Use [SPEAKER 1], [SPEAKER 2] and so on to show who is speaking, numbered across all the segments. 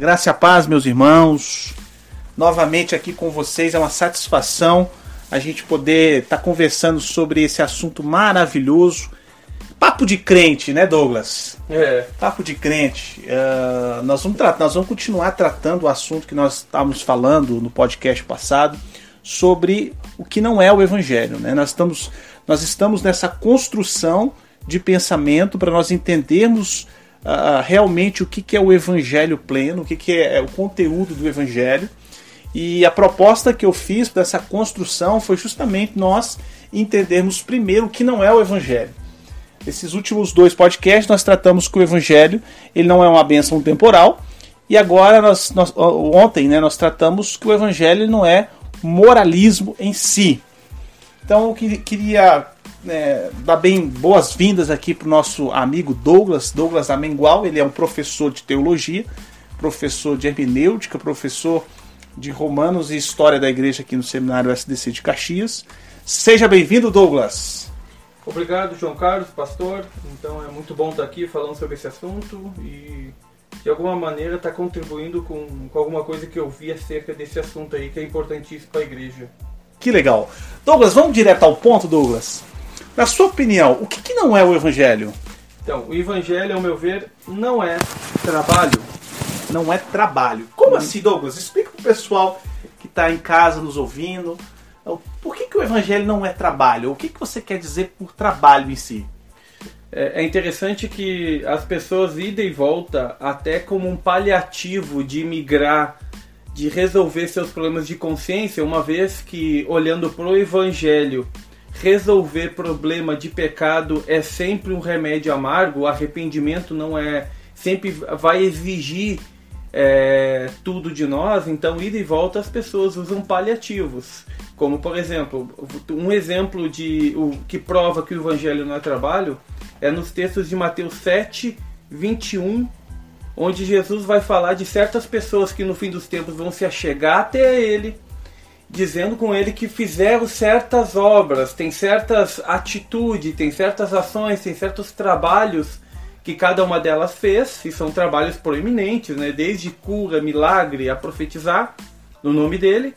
[SPEAKER 1] graça e a paz, meus irmãos. Novamente aqui com vocês, é uma satisfação a gente poder estar tá conversando sobre esse assunto maravilhoso. Papo de crente, né, Douglas?
[SPEAKER 2] É.
[SPEAKER 1] Papo de crente. Uh, nós, vamos nós vamos continuar tratando o assunto que nós estávamos falando no podcast passado sobre o que não é o Evangelho. Né? Nós, estamos, nós estamos nessa construção de pensamento para nós entendermos uh, realmente o que, que é o Evangelho pleno, o que, que é, é o conteúdo do Evangelho. E a proposta que eu fiz dessa construção foi justamente nós entendermos primeiro o que não é o Evangelho. Esses últimos dois podcasts nós tratamos que o Evangelho ele não é uma bênção temporal. E agora, nós, nós, ontem, né, nós tratamos que o Evangelho não é moralismo em si. Então eu queria é, dar bem boas-vindas aqui para o nosso amigo Douglas, Douglas Amengual. Ele é um professor de teologia, professor de hermenêutica, professor de Romanos e História da Igreja aqui no Seminário SDC de Caxias. Seja bem-vindo, Douglas.
[SPEAKER 2] Obrigado, João Carlos, pastor. Então é muito bom estar aqui falando sobre esse assunto e de alguma maneira estar contribuindo com, com alguma coisa que eu vi acerca desse assunto aí que é importantíssimo para a igreja.
[SPEAKER 1] Que legal. Douglas, vamos direto ao ponto, Douglas. Na sua opinião, o que, que não é o Evangelho?
[SPEAKER 2] Então, o Evangelho, ao meu ver, não é trabalho.
[SPEAKER 1] Não é trabalho. Como hum. assim, Douglas? Explica para o pessoal que está em casa nos ouvindo. Então, por que, que o Evangelho não é trabalho? O que, que você quer dizer por trabalho em si?
[SPEAKER 2] É, é interessante que as pessoas ida e volta até como um paliativo de migrar de resolver seus problemas de consciência, uma vez que olhando para o Evangelho resolver problema de pecado é sempre um remédio amargo, arrependimento não é sempre vai exigir é, tudo de nós, então ida e volta as pessoas usam paliativos, como por exemplo, um exemplo de o que prova que o evangelho não é trabalho é nos textos de Mateus 7, 21, onde Jesus vai falar de certas pessoas que no fim dos tempos vão se achegar até ele dizendo com ele que fizeram certas obras, tem certas atitudes, tem certas ações, tem certos trabalhos que cada uma delas fez, e são trabalhos proeminentes, né? desde cura, milagre, a profetizar no nome dele,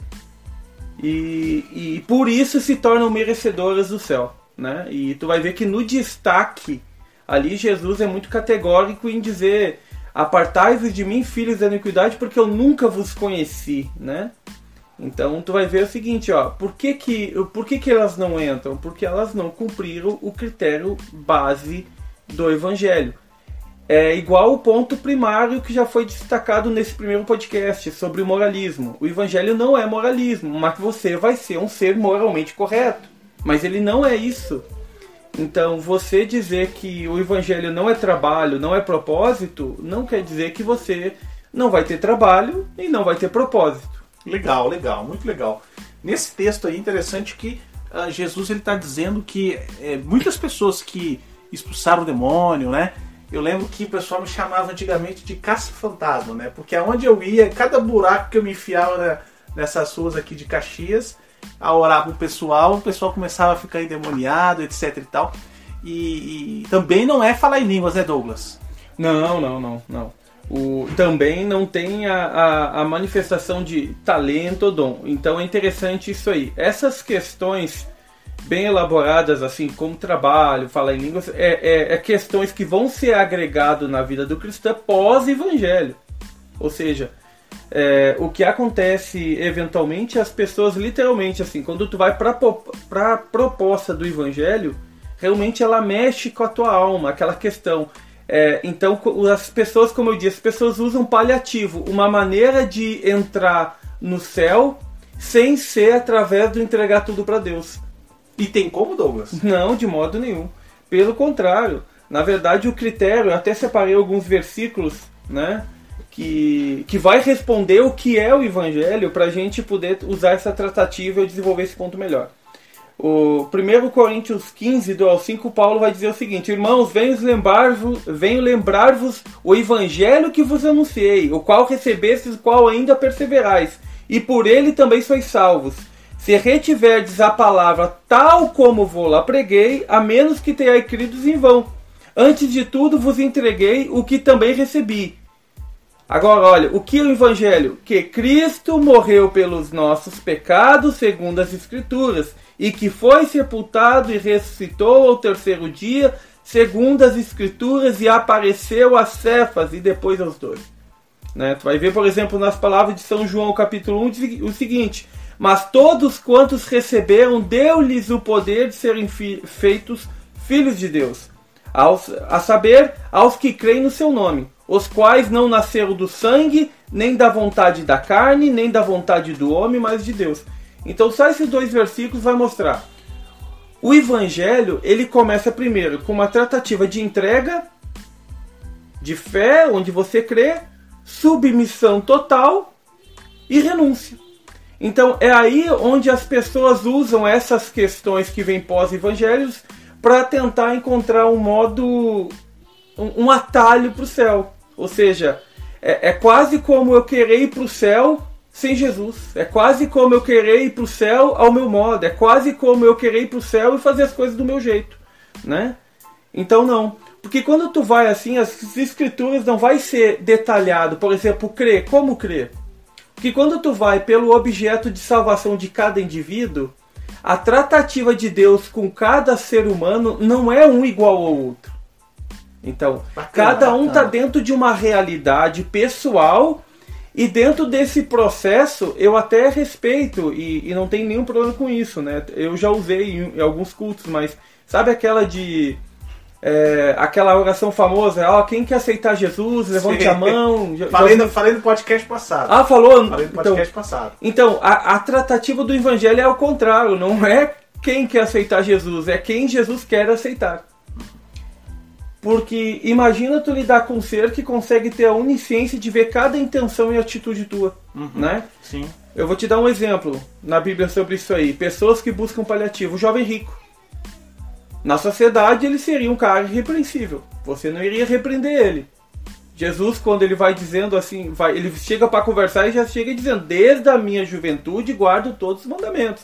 [SPEAKER 2] e, e por isso se tornam merecedoras do céu. Né? E tu vai ver que no destaque ali Jesus é muito categórico em dizer apartai-vos de mim, filhos da iniquidade, porque eu nunca vos conheci, né? Então tu vai ver o seguinte, ó, por que que, por que que elas não entram? Porque elas não cumpriram o critério base do evangelho. É igual o ponto primário que já foi destacado nesse primeiro podcast sobre o moralismo. O evangelho não é moralismo, mas você vai ser um ser moralmente correto. Mas ele não é isso. Então, você dizer que o evangelho não é trabalho, não é propósito, não quer dizer que você não vai ter trabalho e não vai ter propósito.
[SPEAKER 1] Legal, legal, muito legal. Nesse texto aí, interessante que uh, Jesus ele está dizendo que é, muitas pessoas que expulsaram o demônio, né? Eu lembro que o pessoal me chamava antigamente de caça-fantasma, né? Porque aonde eu ia, cada buraco que eu me enfiava nessas ruas aqui de Caxias, a orar pro pessoal, o pessoal começava a ficar endemoniado, etc e tal. E, e também não é falar em línguas, né, Douglas?
[SPEAKER 2] Não, não, não, não o, também não tem a, a, a, manifestação de talento ou dom. Então é interessante isso aí. Essas questões bem elaboradas, assim como trabalho, falar em línguas, é, é, é questões que vão ser agregado na vida do cristão pós-evangelho. Ou seja, é, o que acontece eventualmente, as pessoas literalmente, assim, quando tu vai para a proposta do evangelho, realmente ela mexe com a tua alma, aquela questão é, então, as pessoas, como eu disse, as pessoas usam paliativo, uma maneira de entrar no céu sem ser através do entregar tudo para Deus.
[SPEAKER 1] E tem como, Douglas?
[SPEAKER 2] Não, de modo nenhum. Pelo contrário, na verdade, o critério, eu até separei alguns versículos, né? Que, que vai responder o que é o evangelho para a gente poder usar essa tratativa e desenvolver esse ponto melhor. O 1 Coríntios 15, do ao 5, Paulo vai dizer o seguinte: Irmãos, venho lembrar-vos lembrar o evangelho que vos anunciei, o qual recebestes, o qual ainda perseverais, e por ele também sois salvos. Se retiverdes a palavra tal como vou lá preguei, a menos que tenhais crido em vão. Antes de tudo vos entreguei o que também recebi. Agora, olha, o que é o Evangelho? Que Cristo morreu pelos nossos pecados, segundo as Escrituras, e que foi sepultado e ressuscitou ao terceiro dia, segundo as Escrituras, e apareceu a Cefas e depois aos dois. Né? Tu vai ver, por exemplo, nas palavras de São João, capítulo 1, o seguinte: Mas todos quantos receberam, deu-lhes o poder de serem fi feitos filhos de Deus, aos, a saber, aos que creem no seu nome, os quais não nasceram do sangue, nem da vontade da carne, nem da vontade do homem, mas de Deus. Então, só esses dois versículos vai mostrar. O evangelho, ele começa primeiro com uma tratativa de entrega, de fé, onde você crê, submissão total e renúncia. Então é aí onde as pessoas usam essas questões que vêm pós-evangelhos para tentar encontrar um modo, um, atalho para o céu. Ou seja, é, é, quase como eu querer ir para o céu sem Jesus. É quase como eu querer ir para o céu ao meu modo. É quase como eu querer ir para o céu e fazer as coisas do meu jeito, né? Então não. Porque quando tu vai assim, as escrituras não vai ser detalhado, por exemplo, crer, como crer? Porque quando tu vai pelo objeto de salvação de cada indivíduo, a tratativa de Deus com cada ser humano não é um igual ao outro. Então, bacana, cada um está dentro de uma realidade pessoal e dentro desse processo eu até respeito e, e não tem nenhum problema com isso, né? Eu já usei em, em alguns cultos, mas sabe aquela de é, aquela oração famosa, ó, quem quer aceitar Jesus, levante Sim. a mão.
[SPEAKER 1] falei, no, falei no podcast passado.
[SPEAKER 2] Ah, falou?
[SPEAKER 1] Falei no então, podcast então, passado.
[SPEAKER 2] Então, a, a tratativa do evangelho é ao contrário, não é quem quer aceitar Jesus, é quem Jesus quer aceitar. Porque imagina tu lidar com um ser que consegue ter a onisciência de ver cada intenção e atitude tua, uhum, né?
[SPEAKER 1] Sim.
[SPEAKER 2] Eu vou te dar um exemplo na Bíblia sobre isso aí. Pessoas que buscam paliativo. O jovem rico. Na sociedade ele seria um cara irrepreensível. Você não iria repreender ele. Jesus, quando ele vai dizendo assim, vai, ele chega para conversar e já chega dizendo: Desde a minha juventude guardo todos os mandamentos.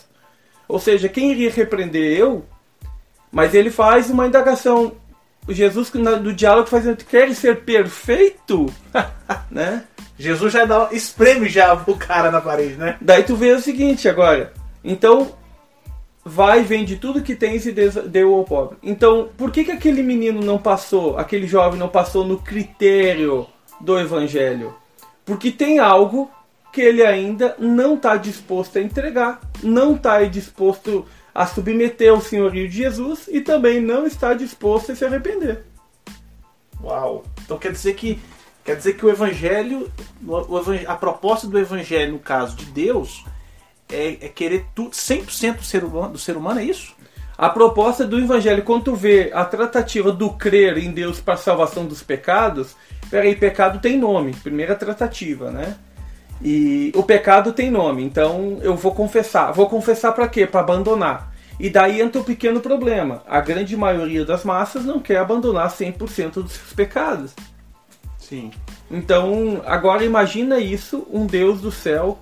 [SPEAKER 2] Ou seja, quem iria repreender eu? Mas ele faz uma indagação. Jesus no diálogo faz quer ser perfeito, né?
[SPEAKER 1] Jesus já dá espreme já o cara na parede, né?
[SPEAKER 2] Daí tu vê o seguinte agora. Então vai, vende tudo que tens e deu ao pobre. Então, por que, que aquele menino não passou, aquele jovem não passou no critério do evangelho? Porque tem algo que ele ainda não está disposto a entregar, não está disposto a submeter ao senhorio de Jesus e também não está disposto a se arrepender.
[SPEAKER 1] Uau! Então quer dizer que quer dizer que o evangelho, a proposta do evangelho no caso de Deus é, é querer tudo 100% do ser, humano, do ser humano, é isso?
[SPEAKER 2] A proposta do evangelho, quando vê a tratativa do crer em Deus para a salvação dos pecados, peraí, pecado tem nome, primeira tratativa, né? E o pecado tem nome, então eu vou confessar. Vou confessar para quê? Para abandonar. E daí entra o um pequeno problema. A grande maioria das massas não quer abandonar 100% dos seus pecados.
[SPEAKER 1] Sim.
[SPEAKER 2] Então, agora imagina isso, um Deus do céu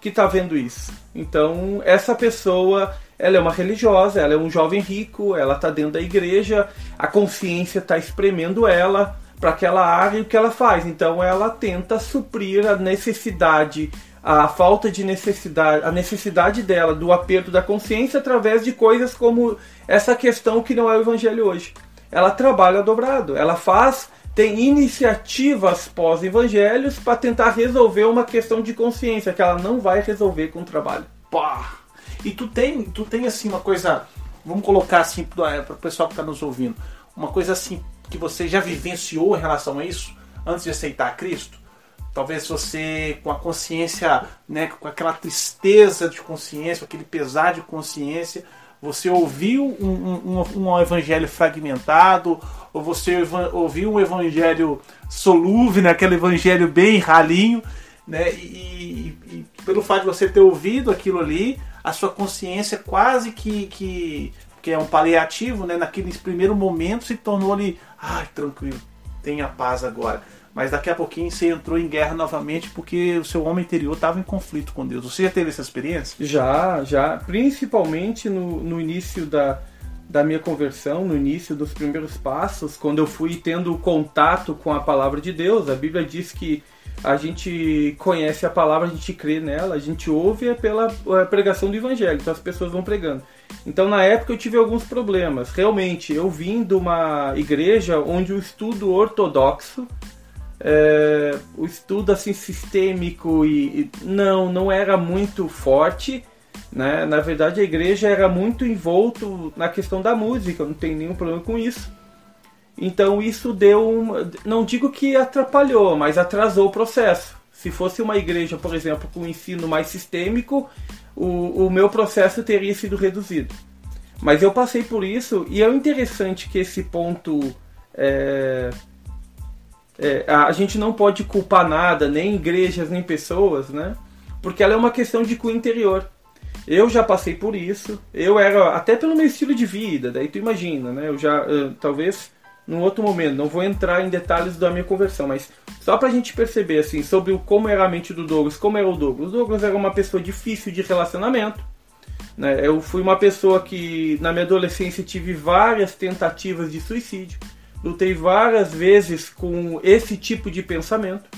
[SPEAKER 2] que está vendo isso. Então, essa pessoa, ela é uma religiosa, ela é um jovem rico, ela está dentro da igreja, a consciência está espremendo ela para aquela área e o que ela faz. Então, ela tenta suprir a necessidade, a falta de necessidade, a necessidade dela do aperto da consciência através de coisas como essa questão que não é o evangelho hoje. Ela trabalha dobrado, ela faz tem iniciativas pós-evangelhos para tentar resolver uma questão de consciência que ela não vai resolver com o trabalho.
[SPEAKER 1] Pá! E tu tem, tu tem assim uma coisa, vamos colocar assim para o pessoal que está nos ouvindo, uma coisa assim que você já vivenciou em relação a isso antes de aceitar Cristo? Talvez você com a consciência, né, com aquela tristeza de consciência, aquele pesar de consciência, você ouviu um, um, um evangelho fragmentado, ou você ouviu um evangelho solúvel, né? aquele evangelho bem ralinho, né? E, e, pelo fato de você ter ouvido aquilo ali, a sua consciência quase que, que, que é um paliativo, né? naquele primeiro momento se tornou ali, ai, tranquilo, tenha paz agora mas daqui a pouquinho você entrou em guerra novamente porque o seu homem interior estava em conflito com Deus. Você já teve essa experiência?
[SPEAKER 2] Já, já. Principalmente no, no início da, da minha conversão, no início dos primeiros passos, quando eu fui tendo contato com a palavra de Deus. A Bíblia diz que a gente conhece a palavra, a gente crê nela, a gente ouve pela é, pregação do evangelho, então as pessoas vão pregando. Então na época eu tive alguns problemas. Realmente, eu vim de uma igreja onde o estudo ortodoxo, é, o estudo assim sistêmico e, e não, não era muito forte. Né? Na verdade, a igreja era muito envolto na questão da música, não tem nenhum problema com isso. Então isso deu, um, não digo que atrapalhou, mas atrasou o processo. Se fosse uma igreja, por exemplo, com um ensino mais sistêmico, o, o meu processo teria sido reduzido. Mas eu passei por isso e é interessante que esse ponto é, é, a gente não pode culpar nada, nem igrejas, nem pessoas, né? Porque ela é uma questão de cunho interior. Eu já passei por isso. Eu era até pelo meu estilo de vida. Daí tu imagina, né? Eu já uh, talvez num outro momento. Não vou entrar em detalhes da minha conversão, mas só pra gente perceber assim sobre o, como era a mente do Douglas, como era o Douglas. O Douglas era uma pessoa difícil de relacionamento. Né? Eu fui uma pessoa que na minha adolescência tive várias tentativas de suicídio. Lutei várias vezes com esse tipo de pensamento.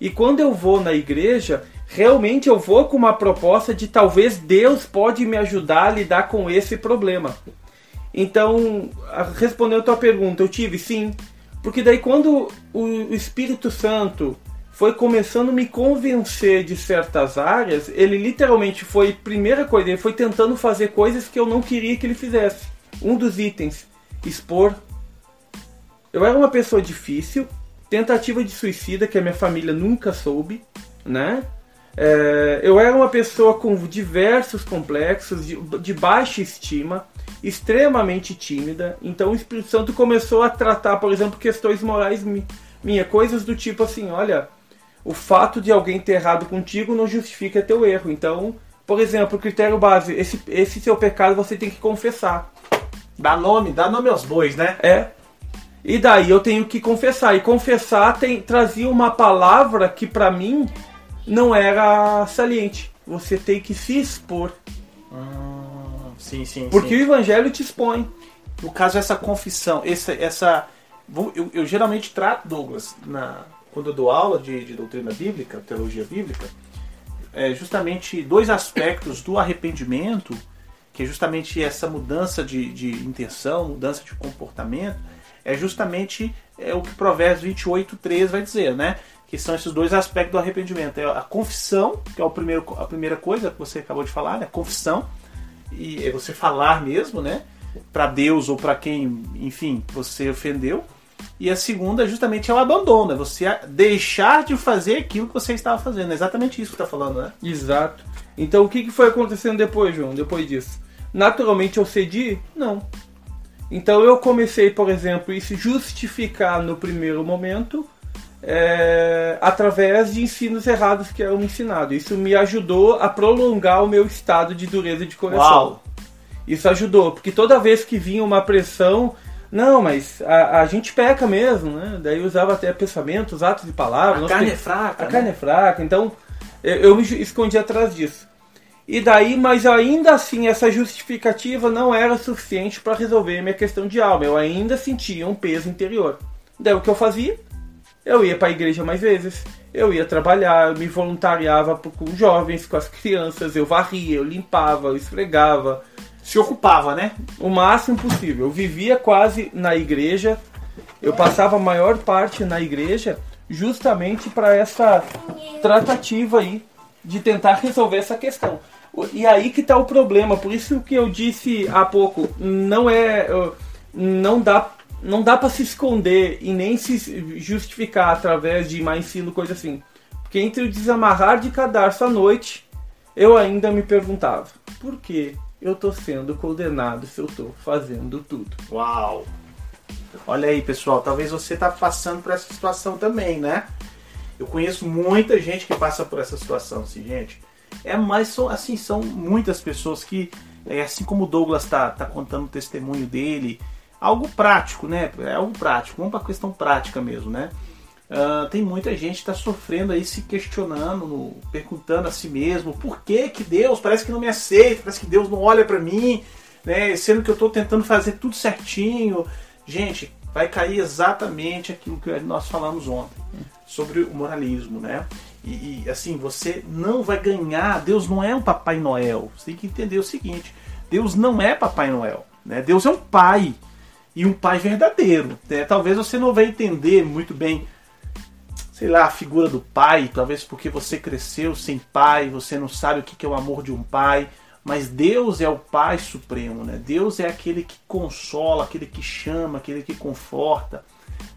[SPEAKER 2] E quando eu vou na igreja, realmente eu vou com uma proposta de talvez Deus pode me ajudar a lidar com esse problema. Então, respondendo a tua pergunta, eu tive sim, porque daí quando o Espírito Santo foi começando a me convencer de certas áreas, ele literalmente foi, primeira coisa, ele foi tentando fazer coisas que eu não queria que ele fizesse. Um dos itens, expor. Eu era uma pessoa difícil, tentativa de suicida que a minha família nunca soube, né? É, eu era uma pessoa com diversos complexos, de, de baixa estima, extremamente tímida. Então o Espírito Santo começou a tratar, por exemplo, questões morais minha, coisas do tipo assim, olha, o fato de alguém ter errado contigo não justifica teu erro. Então, por exemplo, o critério base, esse, esse seu pecado você tem que confessar.
[SPEAKER 1] Dá nome, dá nome aos bois, né?
[SPEAKER 2] É. E daí eu tenho que confessar. E confessar tem, trazia uma palavra que para mim não era saliente. Você tem que se expor.
[SPEAKER 1] Sim, sim.
[SPEAKER 2] Porque
[SPEAKER 1] sim.
[SPEAKER 2] o evangelho te expõe.
[SPEAKER 1] No caso, essa confissão, essa. essa eu, eu geralmente trato, Douglas, na, quando eu dou aula de, de doutrina bíblica, teologia bíblica, é justamente dois aspectos do arrependimento, que é justamente essa mudança de, de intenção, mudança de comportamento, é justamente é o que Provérbios 28, 3 vai dizer, né? Que são esses dois aspectos do arrependimento. É a confissão, que é o primeiro, a primeira coisa que você acabou de falar, né? Confissão e é você falar mesmo, né? Para Deus ou para quem, enfim, você ofendeu. E a segunda justamente é o abandono, é você deixar de fazer aquilo que você estava fazendo. É exatamente isso que está falando, né?
[SPEAKER 2] Exato. Então o que foi acontecendo depois, João, depois disso? Naturalmente eu cedi? Não. Então eu comecei, por exemplo, se justificar no primeiro momento é, através de ensinos errados que eram ensinados. Isso me ajudou a prolongar o meu estado de dureza de coração. Uau. Isso ajudou, porque toda vez que vinha uma pressão, não, mas a, a gente peca mesmo, né? Daí usava até pensamentos, atos de palavras.
[SPEAKER 1] A carne é fraca.
[SPEAKER 2] A né? carne é fraca, então eu, eu me escondi atrás disso. E daí, mas ainda assim, essa justificativa não era suficiente para resolver minha questão de alma. Eu ainda sentia um peso interior. Daí o que eu fazia? Eu ia para a igreja mais vezes, eu ia trabalhar, eu me voluntariava com jovens, com as crianças, eu varria, eu limpava, eu esfregava.
[SPEAKER 1] Se ocupava, né?
[SPEAKER 2] O máximo possível. Eu vivia quase na igreja, eu passava a maior parte na igreja justamente para essa tratativa aí de tentar resolver essa questão. E aí que está o problema, por isso que eu disse há pouco, não é não dá não dá para se esconder e nem se justificar através de má ensino, coisa assim. Porque entre o desamarrar de cadarço à noite, eu ainda me perguntava: por que eu tô sendo condenado se eu tô fazendo tudo?
[SPEAKER 1] Uau! Olha aí, pessoal, talvez você tá passando por essa situação também, né? Eu conheço muita gente que passa por essa situação, assim, gente. É mais são, assim, são muitas pessoas que, é, assim como o Douglas tá, tá contando o testemunho dele, algo prático, né? É algo prático, vamos para a questão prática mesmo, né? Uh, tem muita gente que está sofrendo aí, se questionando, perguntando a si mesmo por que que Deus parece que não me aceita, parece que Deus não olha para mim, né? Sendo que eu estou tentando fazer tudo certinho. Gente, vai cair exatamente aquilo que nós falamos ontem. Sobre o moralismo, né? E, e, assim, você não vai ganhar. Deus não é um Papai Noel. Você tem que entender o seguinte: Deus não é Papai Noel. Né? Deus é um pai. E um pai verdadeiro. Né? Talvez você não vai entender muito bem, sei lá, a figura do pai. Talvez porque você cresceu sem pai, você não sabe o que é o amor de um pai. Mas Deus é o Pai Supremo, né? Deus é aquele que consola, aquele que chama, aquele que conforta,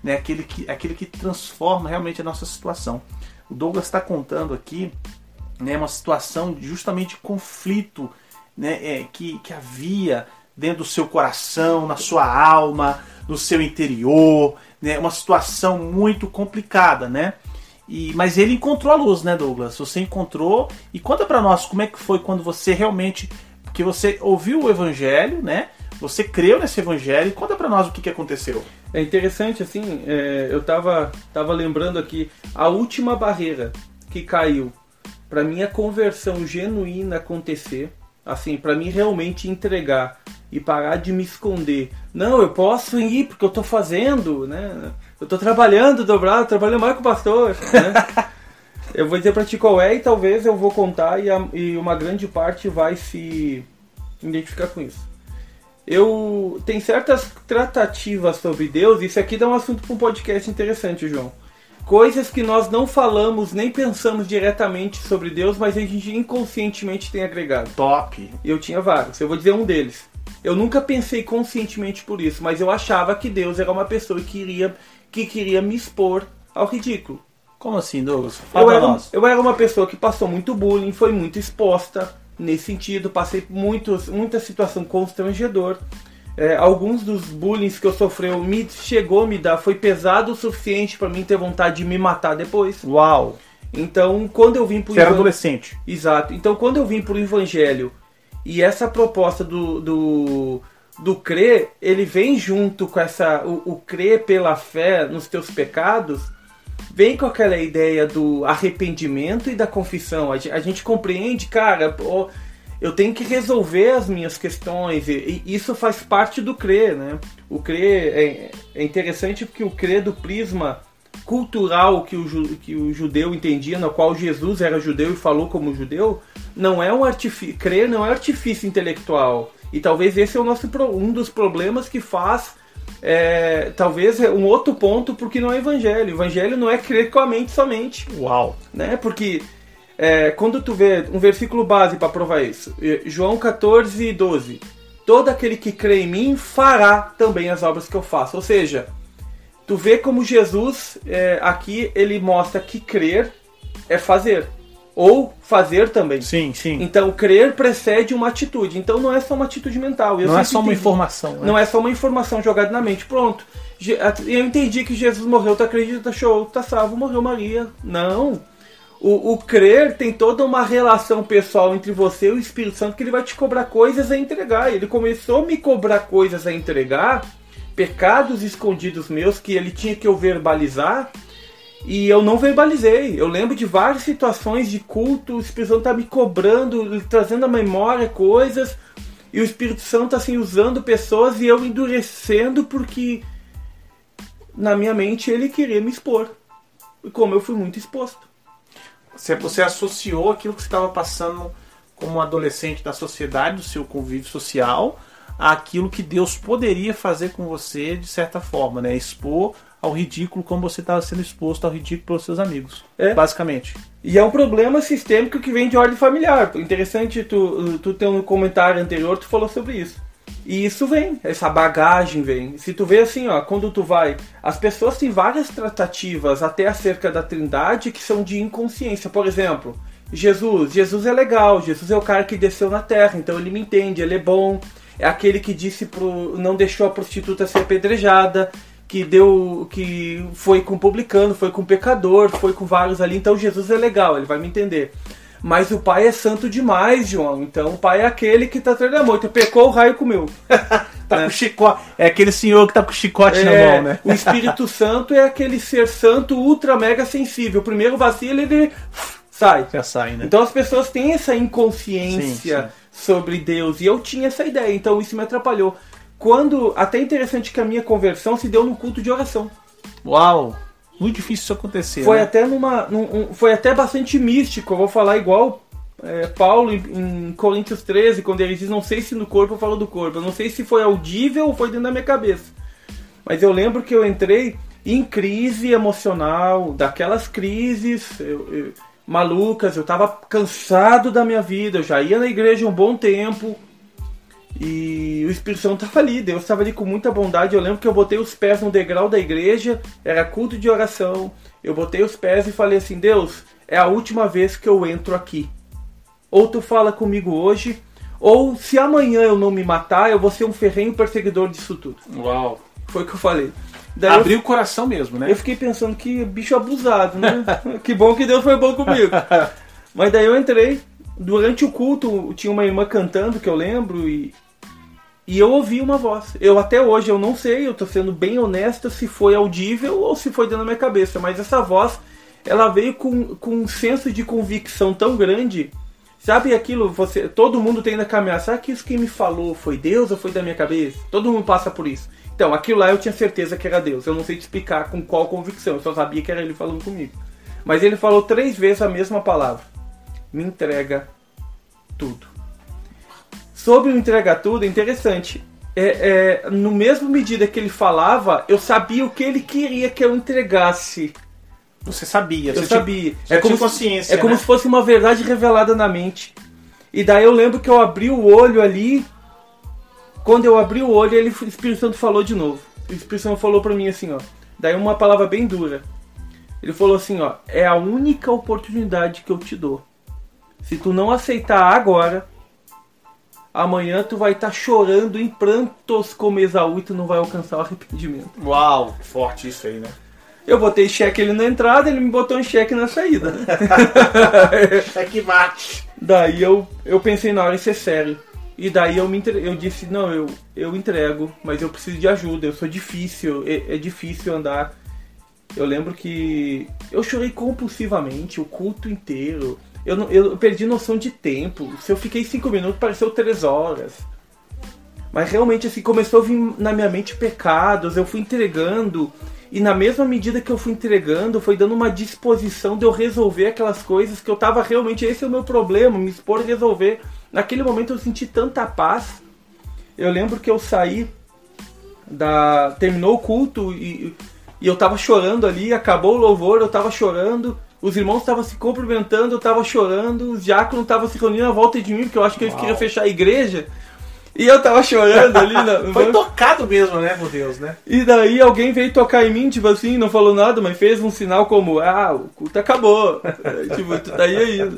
[SPEAKER 1] né? aquele, que, aquele que transforma realmente a nossa situação. O Douglas está contando aqui né, uma situação justamente de conflito né, é, que, que havia dentro do seu coração, na sua alma, no seu interior, né, uma situação muito complicada, né? E, mas ele encontrou a luz, né, Douglas? Você encontrou e conta para nós como é que foi quando você realmente, porque você ouviu o evangelho, né? Você creu nesse evangelho. Conta para nós o que, que aconteceu.
[SPEAKER 2] É interessante assim, é, eu tava tava lembrando aqui a última barreira que caiu para minha conversão genuína acontecer, assim, para mim realmente entregar e parar de me esconder. Não, eu posso ir porque eu tô fazendo, né? Eu tô trabalhando dobrado, trabalhando mais com o pastor, né? eu vou dizer pra ti qual é e talvez eu vou contar e, a, e uma grande parte vai se identificar com isso. Eu tem certas tratativas sobre Deus, isso aqui dá um assunto para um podcast interessante, João. Coisas que nós não falamos nem pensamos diretamente sobre Deus, mas a gente inconscientemente tem agregado.
[SPEAKER 1] Top.
[SPEAKER 2] Eu tinha vários. Eu vou dizer um deles. Eu nunca pensei conscientemente por isso, mas eu achava que Deus era uma pessoa que queria, que queria me expor ao ridículo.
[SPEAKER 1] Como assim, Douglas?
[SPEAKER 2] Eu era, eu era, uma pessoa que passou muito bullying, foi muito exposta nesse sentido, passei muitos, muita situação constrangedor. É, alguns dos bullying que eu sofri me chegou a me dar, foi pesado o suficiente para mim ter vontade de me matar depois.
[SPEAKER 1] Uau!
[SPEAKER 2] Então, quando eu vim
[SPEAKER 1] pro Você era adolescente.
[SPEAKER 2] Exato. Então, quando eu vim pro evangelho e essa proposta do, do, do crer, ele vem junto com essa. O, o crer pela fé nos teus pecados, vem com aquela ideia do arrependimento e da confissão. A, a gente compreende, cara, eu tenho que resolver as minhas questões, e, e, isso faz parte do crer, né? O crer é, é interessante porque o crer do prisma cultural que o, que o judeu entendia, no qual Jesus era judeu e falou como judeu, não é um artifício. Crer não é artifício intelectual. E talvez esse é o nosso um dos problemas que faz é, talvez é um outro ponto porque não é evangelho. Evangelho não é crer com a mente somente.
[SPEAKER 1] Uau!
[SPEAKER 2] Né? Porque é, quando tu vê um versículo base para provar isso, João 14, 12. Todo aquele que crê em mim fará também as obras que eu faço. Ou seja, tu vê como Jesus é, aqui ele mostra que crer é fazer ou fazer também.
[SPEAKER 1] Sim, sim.
[SPEAKER 2] Então, crer precede uma atitude. Então, não é só uma atitude mental.
[SPEAKER 1] Eu não é só uma informação. Né?
[SPEAKER 2] Não é só uma informação jogada na mente. Pronto. Eu entendi que Jesus morreu, tu acredita, show, tá salvo, morreu Maria. Não. O, o crer tem toda uma relação pessoal entre você e o Espírito Santo que ele vai te cobrar coisas a entregar. Ele começou a me cobrar coisas a entregar, pecados escondidos meus que ele tinha que eu verbalizar e eu não verbalizei. Eu lembro de várias situações de culto, o Espírito Santo tá me cobrando, trazendo à memória coisas, e o Espírito Santo assim usando pessoas e eu endurecendo porque na minha mente ele queria me expor. E como eu fui muito exposto.
[SPEAKER 1] Você, você associou aquilo que você estava passando como adolescente da sociedade, do seu convívio social, àquilo que Deus poderia fazer com você de certa forma, né? Expor ao ridículo como você estava sendo exposto ao ridículo pelos seus amigos. É. Basicamente.
[SPEAKER 2] E é um problema sistêmico que vem de ordem familiar. Interessante tu, tu ter um comentário anterior, tu falou sobre isso. E isso vem, essa bagagem vem. Se tu vê assim, ó, quando tu vai, as pessoas têm várias tratativas até acerca da Trindade que são de inconsciência. Por exemplo, Jesus, Jesus é legal, Jesus é o cara que desceu na terra, então ele me entende, ele é bom. É aquele que disse pro não deixou a prostituta ser apedrejada que deu que foi com publicano, foi com pecador, foi com vários ali, então Jesus é legal, ele vai me entender. Mas o pai é santo demais, João. Então o pai é aquele que tá atrás da moita. Pecou, o raio comeu.
[SPEAKER 1] tá né? com chicote. É aquele senhor que tá com chicote é, na mão, né?
[SPEAKER 2] o Espírito Santo é aquele ser santo ultra mega sensível. O primeiro vacila, ele sai.
[SPEAKER 1] Já sai, né?
[SPEAKER 2] Então as pessoas têm essa inconsciência sim, sim. sobre Deus. E eu tinha essa ideia, então isso me atrapalhou. Quando. Até interessante que a minha conversão se deu no culto de oração.
[SPEAKER 1] Uau! Muito difícil isso acontecer.
[SPEAKER 2] Foi
[SPEAKER 1] né?
[SPEAKER 2] até numa. num- um- foi até bastante místico. Eu vou falar igual é, Paulo em, em Coríntios 13, quando ele diz, não sei se no corpo eu falo do corpo. Eu não sei se foi audível ou foi dentro da minha cabeça. Mas eu lembro que eu entrei em crise emocional, daquelas crises eu- eu- malucas. Eu tava cansado da minha vida, eu já ia na igreja um bom tempo. E o Espírito Santo estava ali, Deus estava ali com muita bondade. Eu lembro que eu botei os pés no degrau da igreja, era culto de oração. Eu botei os pés e falei assim: Deus, é a última vez que eu entro aqui. Ou tu fala comigo hoje, ou se amanhã eu não me matar, eu vou ser um ferrenho perseguidor disso tudo.
[SPEAKER 1] Uau.
[SPEAKER 2] Foi o que eu falei. Daí eu-
[SPEAKER 1] Abriu o coração mesmo, né?
[SPEAKER 2] eu fiquei pensando que bicho abusado, né? que bom que Deus foi bom comigo. Mas daí eu entrei. Durante o culto tinha uma irmã cantando que eu lembro e e eu ouvi uma voz. Eu até hoje eu não sei, eu tô sendo bem honesta se foi audível ou se foi dentro da minha cabeça, mas essa voz ela veio com, com um senso de convicção tão grande. Sabe aquilo, você, todo mundo tem na caminhada, será que isso que me falou foi Deus ou foi da minha cabeça? Todo mundo passa por isso. Então, aquilo lá eu tinha certeza que era Deus. Eu não sei te explicar com qual convicção, eu só sabia que era ele falando comigo. Mas ele falou três vezes a mesma palavra. Me entrega tudo. Sobre o entrega tudo, é interessante. É, é, no mesmo medida que ele falava, eu sabia o que ele queria que eu entregasse.
[SPEAKER 1] Você sabia.
[SPEAKER 2] Eu
[SPEAKER 1] você tinha-
[SPEAKER 2] sabia.
[SPEAKER 1] já
[SPEAKER 2] é como,
[SPEAKER 1] consciência,
[SPEAKER 2] é como
[SPEAKER 1] né?
[SPEAKER 2] se fosse uma verdade revelada na mente. E daí eu lembro que eu abri o olho ali. Quando eu abri o olho, ele, o Espírito Santo falou de novo. O Espírito Santo falou pra mim assim, ó. Daí uma palavra bem dura. Ele falou assim, ó. É a única oportunidade que eu te dou. Se tu não aceitar agora, amanhã tu vai estar chorando em prantos como Esaú e tu não vai alcançar o arrependimento.
[SPEAKER 1] Uau, forte isso aí, né?
[SPEAKER 2] Eu botei cheque ele na entrada, ele me botou um cheque na saída. né?
[SPEAKER 1] É mate.
[SPEAKER 2] Daí eu, eu pensei na hora em ser sério. E daí eu me entre... eu disse, não, eu, eu entrego, mas eu preciso de ajuda, eu sou difícil, é, é difícil andar. Eu lembro que eu chorei compulsivamente o culto inteiro. Eu, não, eu perdi noção de tempo. Se eu fiquei cinco minutos, pareceu três horas. Mas realmente assim, começou a vir na minha mente pecados, eu fui entregando. E na mesma medida que eu fui entregando, foi dando uma disposição de eu resolver aquelas coisas que eu tava realmente, esse é o meu problema, me expor e resolver. Naquele momento eu senti tanta paz. Eu lembro que eu saí da. terminou o culto e, e eu tava chorando ali, acabou o louvor, eu tava chorando. Os irmãos estavam se cumprimentando, eu tava chorando, os diáconos estavam se reunindo à volta de mim, porque eu acho que eles
[SPEAKER 1] Uau.
[SPEAKER 2] queriam fechar a igreja. E eu tava chorando ali na,
[SPEAKER 1] Foi tocado mesmo, né, por Deus, né?
[SPEAKER 2] E daí alguém veio tocar em mim, tipo assim, não falou nada, mas fez um sinal como, ah, o culto acabou. Tipo, tu tá aí ainda.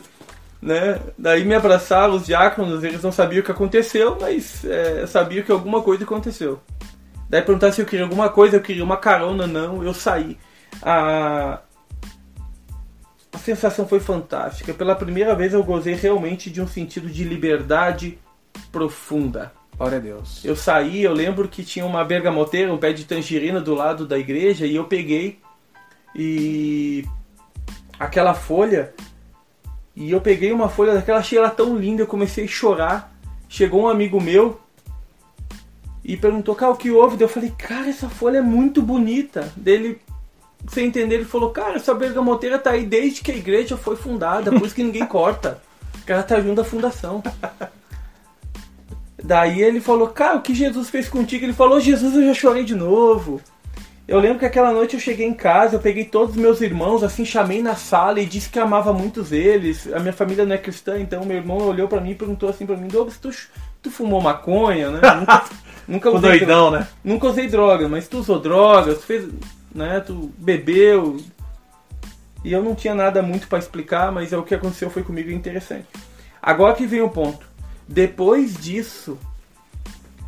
[SPEAKER 2] Né? Daí me abraçaram os diáconos, eles não sabiam o que aconteceu, mas é, sabiam que alguma coisa aconteceu. Daí perguntaram se eu queria alguma coisa, eu queria uma carona, não, eu saí. A, a sensação foi fantástica. Pela primeira vez eu gozei realmente de um sentido de liberdade profunda.
[SPEAKER 1] Glória a Deus.
[SPEAKER 2] Eu saí, eu lembro que tinha uma bergamoteira, um pé de tangerina do lado da igreja, e eu peguei e aquela folha, e eu peguei uma folha daquela, achei ela tão linda, eu comecei a chorar. Chegou um amigo meu e perguntou, cara, o que houve? Eu falei, cara, essa folha é muito bonita. Dele, sem entender, ele falou, cara, essa bergamoteira tá aí desde que a igreja foi fundada, por isso que ninguém corta. Que ela tá junto da fundação. Daí ele falou, cara, o que Jesus fez contigo? Ele falou, Jesus, eu já chorei de novo. Eu lembro que aquela noite eu cheguei em casa, eu peguei todos os meus irmãos, assim, chamei na sala e disse que amava muitos eles. A minha família não é cristã, então meu irmão olhou pra mim e perguntou assim pra mim, Douglas, tu, tu fumou maconha, né? Nunca, nunca usei
[SPEAKER 1] doidão, né?
[SPEAKER 2] Nunca usei droga, mas tu usou drogas, tu fez, né, tu bebeu. E eu não tinha nada muito pra explicar, mas é o que aconteceu foi comigo interessante. Agora que vem o ponto. Depois disso,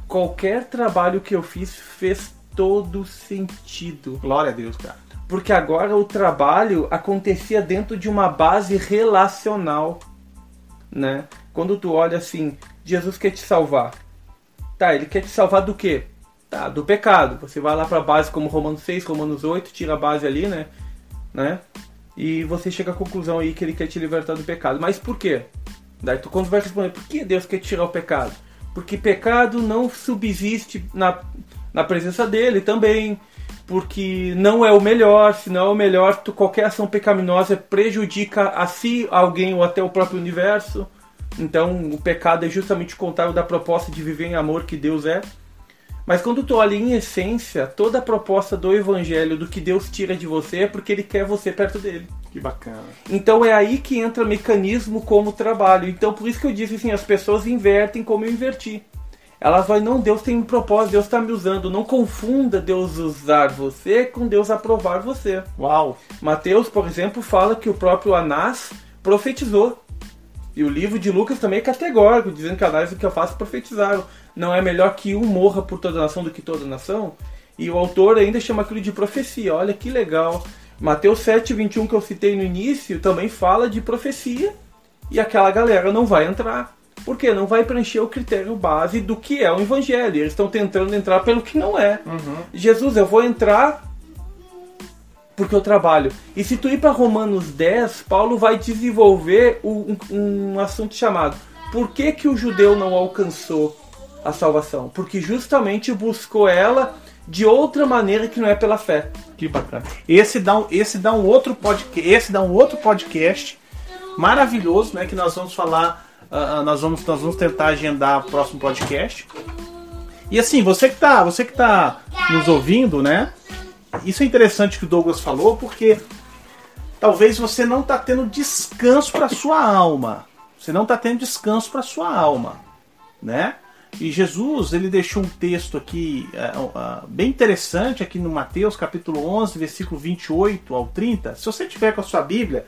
[SPEAKER 2] qualquer trabalho que eu fiz fez todo sentido.
[SPEAKER 1] Glória a Deus, cara.
[SPEAKER 2] Porque agora o trabalho acontecia dentro de uma base relacional, né? Quando tu olha assim, Jesus quer te salvar. Tá, ele quer te salvar do quê? Tá, do pecado. Você vai lá pra base como Romanos 6, Romanos 8, tira a base ali, né? né? E você chega à conclusão aí que ele quer te libertar do pecado. Mas por quê? Daí tu quando vai responder, por que Deus quer tirar o pecado? Porque pecado não subsiste na na presença dele também, porque não é o melhor, se não é o melhor, tu, qualquer ação pecaminosa prejudica a si, alguém ou até o próprio universo. Então o pecado é justamente o contrário da proposta de viver em amor que Deus é. Mas quando tu olha em essência, toda a proposta do evangelho, do que Deus tira de você, é porque ele quer você perto dele.
[SPEAKER 1] Que bacana.
[SPEAKER 2] Então é aí que entra mecanismo como trabalho. Então por isso que eu disse assim, as pessoas invertem como eu inverti. Elas vão, não, Deus tem um propósito, Deus está me usando. Não confunda Deus usar você com Deus aprovar você.
[SPEAKER 1] Uau!
[SPEAKER 2] Mateus, por exemplo, fala que o próprio Anás profetizou. E o livro de Lucas também é categórico, dizendo que Anás o que eu faço profetizaram não é melhor que um morra por toda a nação do que toda a nação? E o autor ainda chama aquilo de profecia. Olha que legal. Mateus 7, 21 que eu citei no início também fala de profecia. E aquela galera não vai entrar. Porque não vai preencher o critério base do que é o evangelho. Eles estão tentando entrar pelo que não é.
[SPEAKER 1] Uhum.
[SPEAKER 2] Jesus, eu vou entrar porque eu trabalho. E se tu ir para Romanos 10, Paulo vai desenvolver um, um assunto chamado Por que, que o judeu não alcançou a salvação, porque justamente buscou ela de outra maneira que não é pela fé.
[SPEAKER 1] Que bacana. Esse dá um, esse dá um outro podcast, esse dá um outro podcast maravilhoso, né, que nós vamos falar, uh, nós vamos nós vamos tentar agendar o próximo podcast. E assim, você que tá, você que tá nos ouvindo, né? Isso é interessante que o Douglas falou, porque talvez você não tá tendo descanso para sua alma. Você não tá tendo descanso para sua alma, né? E Jesus ele deixou um texto aqui uh, uh, bem interessante aqui no Mateus capítulo 11, versículo 28 ao 30. Se você tiver com a sua Bíblia,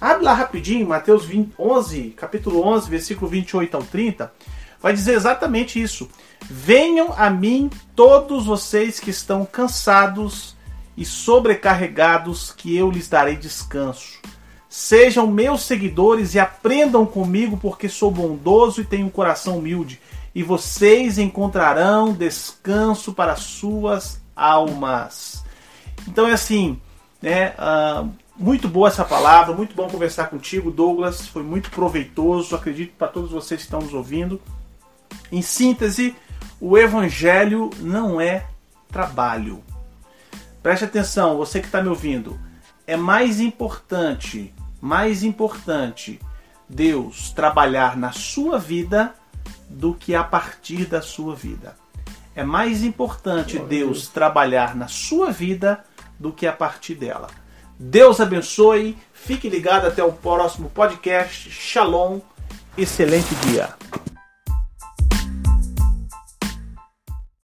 [SPEAKER 1] abre lá rapidinho, Mateus 20, 11, capítulo 11, versículo 28 ao 30. Vai dizer exatamente isso. Venham a mim todos vocês que estão cansados e sobrecarregados, que eu lhes darei descanso. Sejam meus seguidores e aprendam comigo, porque sou bondoso e tenho um coração humilde e vocês encontrarão descanso para suas almas. Então é assim, né? Uh, muito boa essa palavra, muito bom conversar contigo, Douglas. Foi muito proveitoso, acredito para todos vocês que estão nos ouvindo. Em síntese, o evangelho não é trabalho. Preste atenção, você que está me ouvindo. É mais importante, mais importante Deus trabalhar na sua vida do que a partir da sua vida. É mais importante Deus trabalhar na sua vida do que a partir dela. Deus abençoe, fique ligado até o próximo podcast. Shalom, excelente dia.